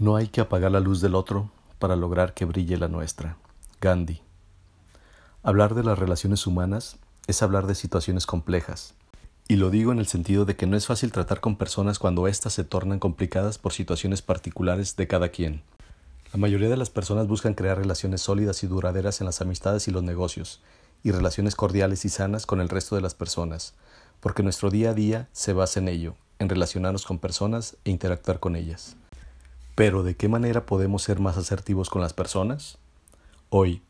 No hay que apagar la luz del otro para lograr que brille la nuestra. Gandhi. Hablar de las relaciones humanas es hablar de situaciones complejas. Y lo digo en el sentido de que no es fácil tratar con personas cuando éstas se tornan complicadas por situaciones particulares de cada quien. La mayoría de las personas buscan crear relaciones sólidas y duraderas en las amistades y los negocios, y relaciones cordiales y sanas con el resto de las personas, porque nuestro día a día se basa en ello, en relacionarnos con personas e interactuar con ellas. Pero ¿de qué manera podemos ser más asertivos con las personas? Hoy,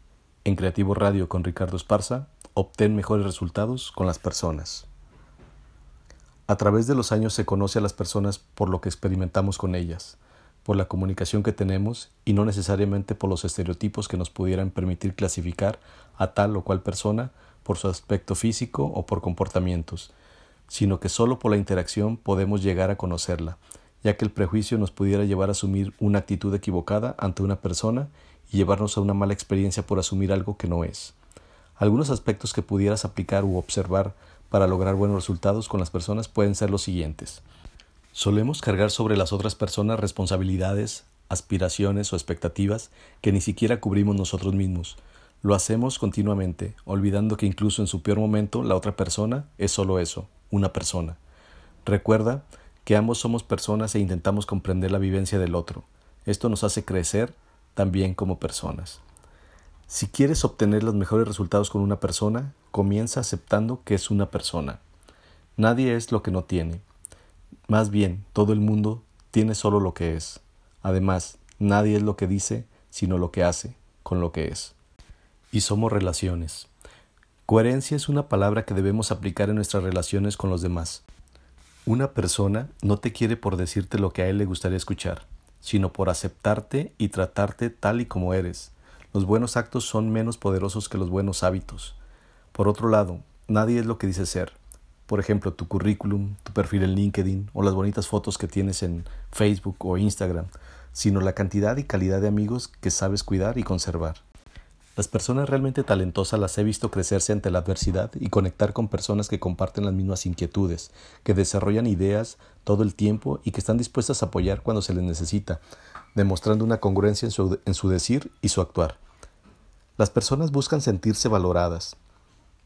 en Creativo Radio con Ricardo Esparza, obtén mejores resultados con las personas. A través de los años se conoce a las personas por lo que experimentamos con ellas, por la comunicación que tenemos y no necesariamente por los estereotipos que nos pudieran permitir clasificar a tal o cual persona por su aspecto físico o por comportamientos, sino que solo por la interacción podemos llegar a conocerla ya que el prejuicio nos pudiera llevar a asumir una actitud equivocada ante una persona y llevarnos a una mala experiencia por asumir algo que no es. Algunos aspectos que pudieras aplicar u observar para lograr buenos resultados con las personas pueden ser los siguientes. Solemos cargar sobre las otras personas responsabilidades, aspiraciones o expectativas que ni siquiera cubrimos nosotros mismos. Lo hacemos continuamente, olvidando que incluso en su peor momento la otra persona es solo eso, una persona. Recuerda que ambos somos personas e intentamos comprender la vivencia del otro. Esto nos hace crecer también como personas. Si quieres obtener los mejores resultados con una persona, comienza aceptando que es una persona. Nadie es lo que no tiene. Más bien, todo el mundo tiene solo lo que es. Además, nadie es lo que dice, sino lo que hace con lo que es. Y somos relaciones. Coherencia es una palabra que debemos aplicar en nuestras relaciones con los demás. Una persona no te quiere por decirte lo que a él le gustaría escuchar, sino por aceptarte y tratarte tal y como eres. Los buenos actos son menos poderosos que los buenos hábitos. Por otro lado, nadie es lo que dice ser. Por ejemplo, tu currículum, tu perfil en LinkedIn o las bonitas fotos que tienes en Facebook o Instagram, sino la cantidad y calidad de amigos que sabes cuidar y conservar. Las personas realmente talentosas las he visto crecerse ante la adversidad y conectar con personas que comparten las mismas inquietudes, que desarrollan ideas todo el tiempo y que están dispuestas a apoyar cuando se les necesita, demostrando una congruencia en su, decir y su actuar. Las personas buscan sentirse valoradas.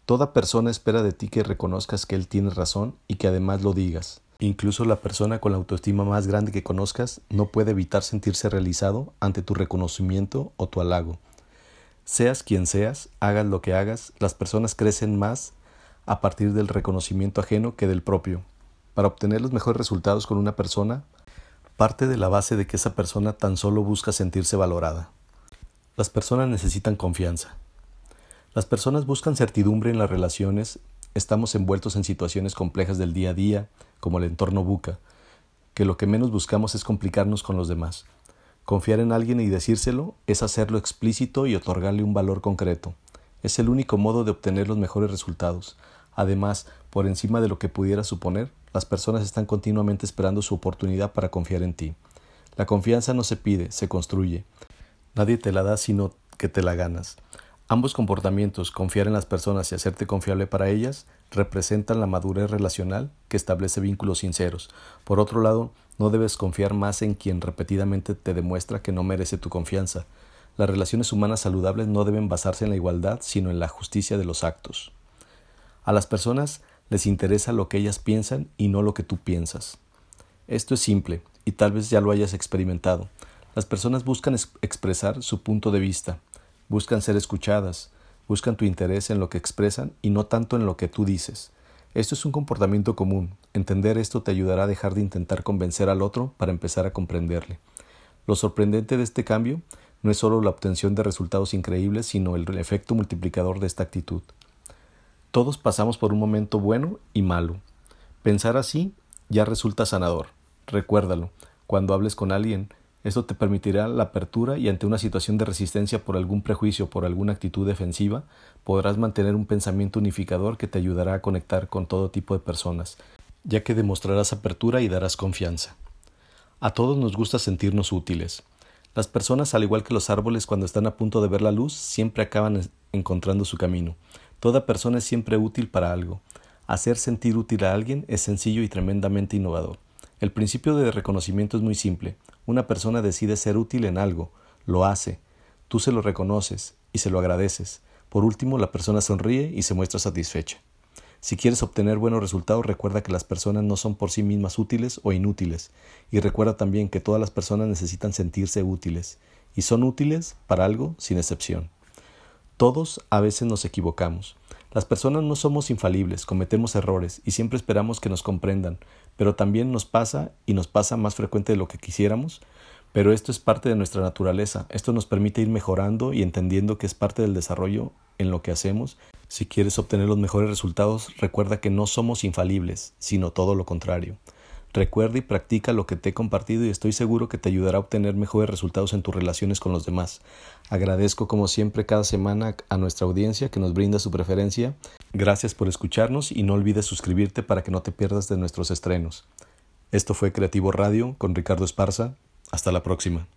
Toda persona espera de ti que reconozcas que él tiene razón y que además lo digas. Incluso la persona con la autoestima más grande que conozcas no puede evitar sentirse realizado ante tu reconocimiento o tu halago. Seas quien seas, hagas lo que hagas, las personas crecen más a partir del reconocimiento ajeno que del propio. Para obtener los mejores resultados con una persona, parte de la base de que esa persona tan solo busca sentirse valorada. Las personas necesitan confianza. Las personas buscan certidumbre en las relaciones, estamos envueltos en situaciones complejas del día a día, como el entorno buca, que lo que menos buscamos es complicarnos con los demás. Confiar en alguien y decírselo es hacerlo explícito y otorgarle un valor concreto. Es el único modo de obtener los mejores resultados. Además, por encima de lo que pudiera suponer, las personas están continuamente esperando su oportunidad para confiar en ti. La confianza no se pide, se construye. Nadie te la da sino que te la ganas. Ambos comportamientos, confiar en las personas y hacerte confiable para ellas, representan la madurez relacional que establece vínculos sinceros. Por otro lado, no debes confiar más en quien repetidamente te demuestra que no merece tu confianza. Las relaciones humanas saludables no deben basarse en la igualdad, sino en la justicia de los actos. A las personas les interesa lo que ellas piensan y no lo que tú piensas. Esto es simple, y tal vez ya lo hayas experimentado. Las personas buscan expresar su punto de vista, buscan ser escuchadas, buscan tu interés en lo que expresan y no tanto en lo que tú dices. Esto es un comportamiento común. Entender esto te ayudará a dejar de intentar convencer al otro para empezar a comprenderle. Lo sorprendente de este cambio no es solo la obtención de resultados increíbles, sino el efecto multiplicador de esta actitud. Todos pasamos por un momento bueno y malo. Pensar así ya resulta sanador. Recuérdalo, cuando hables con alguien, esto te permitirá la apertura y ante una situación de resistencia por algún prejuicio o por alguna actitud defensiva, podrás mantener un pensamiento unificador que te ayudará a conectar con todo tipo de personas, ya que demostrarás apertura y darás confianza. A todos nos gusta sentirnos útiles. Las personas, al igual que los árboles, cuando están a punto de ver la luz, siempre acaban encontrando su camino. Toda persona es siempre útil para algo. Hacer sentir útil a alguien es sencillo y tremendamente innovador. El principio de reconocimiento es muy simple. Una persona decide ser útil en algo, lo hace, tú se lo reconoces y se lo agradeces. Por último, la persona sonríe y se muestra satisfecha. Si quieres obtener buenos resultados, recuerda que las personas no son por sí mismas útiles o inútiles, y recuerda también que todas las personas necesitan sentirse útiles, y son útiles para algo sin excepción. Todos a veces nos equivocamos. Las personas no somos infalibles, cometemos errores y siempre esperamos que nos comprendan, pero también nos pasa y nos pasa más frecuente de lo que quisiéramos, pero esto es parte de nuestra naturaleza, esto nos permite ir mejorando y entendiendo que es parte del desarrollo en lo que hacemos. Si quieres obtener los mejores resultados, recuerda que no somos infalibles, sino todo lo contrario. Recuerda y practica lo que te he compartido y estoy seguro que te ayudará a obtener mejores resultados en tus relaciones con los demás. Agradezco como siempre cada semana a nuestra audiencia que nos brinda su preferencia. Gracias por escucharnos y no olvides suscribirte para que no te pierdas de nuestros estrenos. Esto fue Creativo Radio con Ricardo Esparza. Hasta la próxima.